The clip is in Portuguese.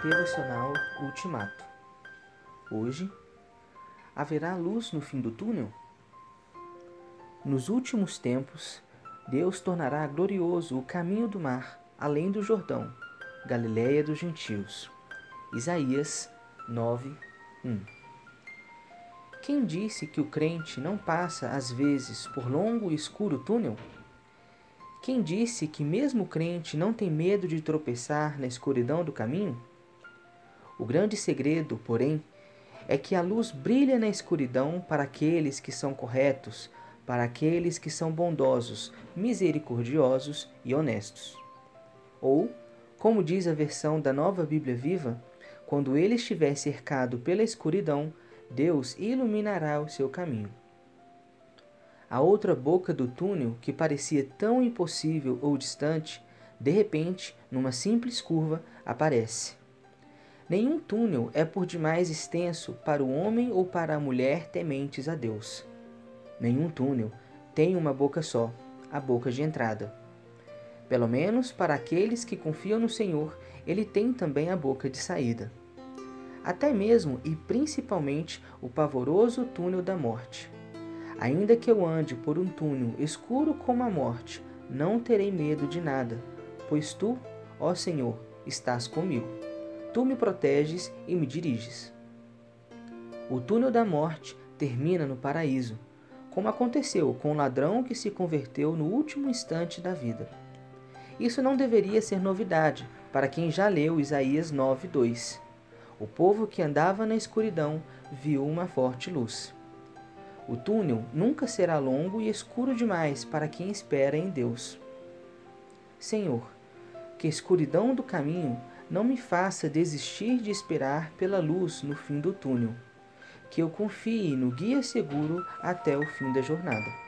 Devocional Ultimato. Hoje, haverá luz no fim do túnel? Nos últimos tempos, Deus tornará glorioso o caminho do mar, além do Jordão, Galiléia dos gentios. Isaías 9, 1. Quem disse que o crente não passa, às vezes, por longo e escuro túnel? Quem disse que mesmo o crente não tem medo de tropeçar na escuridão do caminho? O grande segredo, porém, é que a luz brilha na escuridão para aqueles que são corretos, para aqueles que são bondosos, misericordiosos e honestos. Ou, como diz a versão da Nova Bíblia Viva, quando ele estiver cercado pela escuridão, Deus iluminará o seu caminho. A outra boca do túnel, que parecia tão impossível ou distante, de repente, numa simples curva, aparece. Nenhum túnel é por demais extenso para o homem ou para a mulher tementes a Deus. Nenhum túnel tem uma boca só, a boca de entrada. Pelo menos para aqueles que confiam no Senhor, ele tem também a boca de saída. Até mesmo e principalmente o pavoroso túnel da morte Ainda que eu ande por um túnel escuro como a morte, não terei medo de nada, pois tu, ó Senhor, estás comigo. Tu me proteges e me diriges. O túnel da morte termina no paraíso, como aconteceu com o ladrão que se converteu no último instante da vida. Isso não deveria ser novidade para quem já leu Isaías 9:2. O povo que andava na escuridão viu uma forte luz. O túnel nunca será longo e escuro demais para quem espera em Deus. Senhor, que a escuridão do caminho não me faça desistir de esperar pela luz no fim do túnel. Que eu confie no guia seguro até o fim da jornada.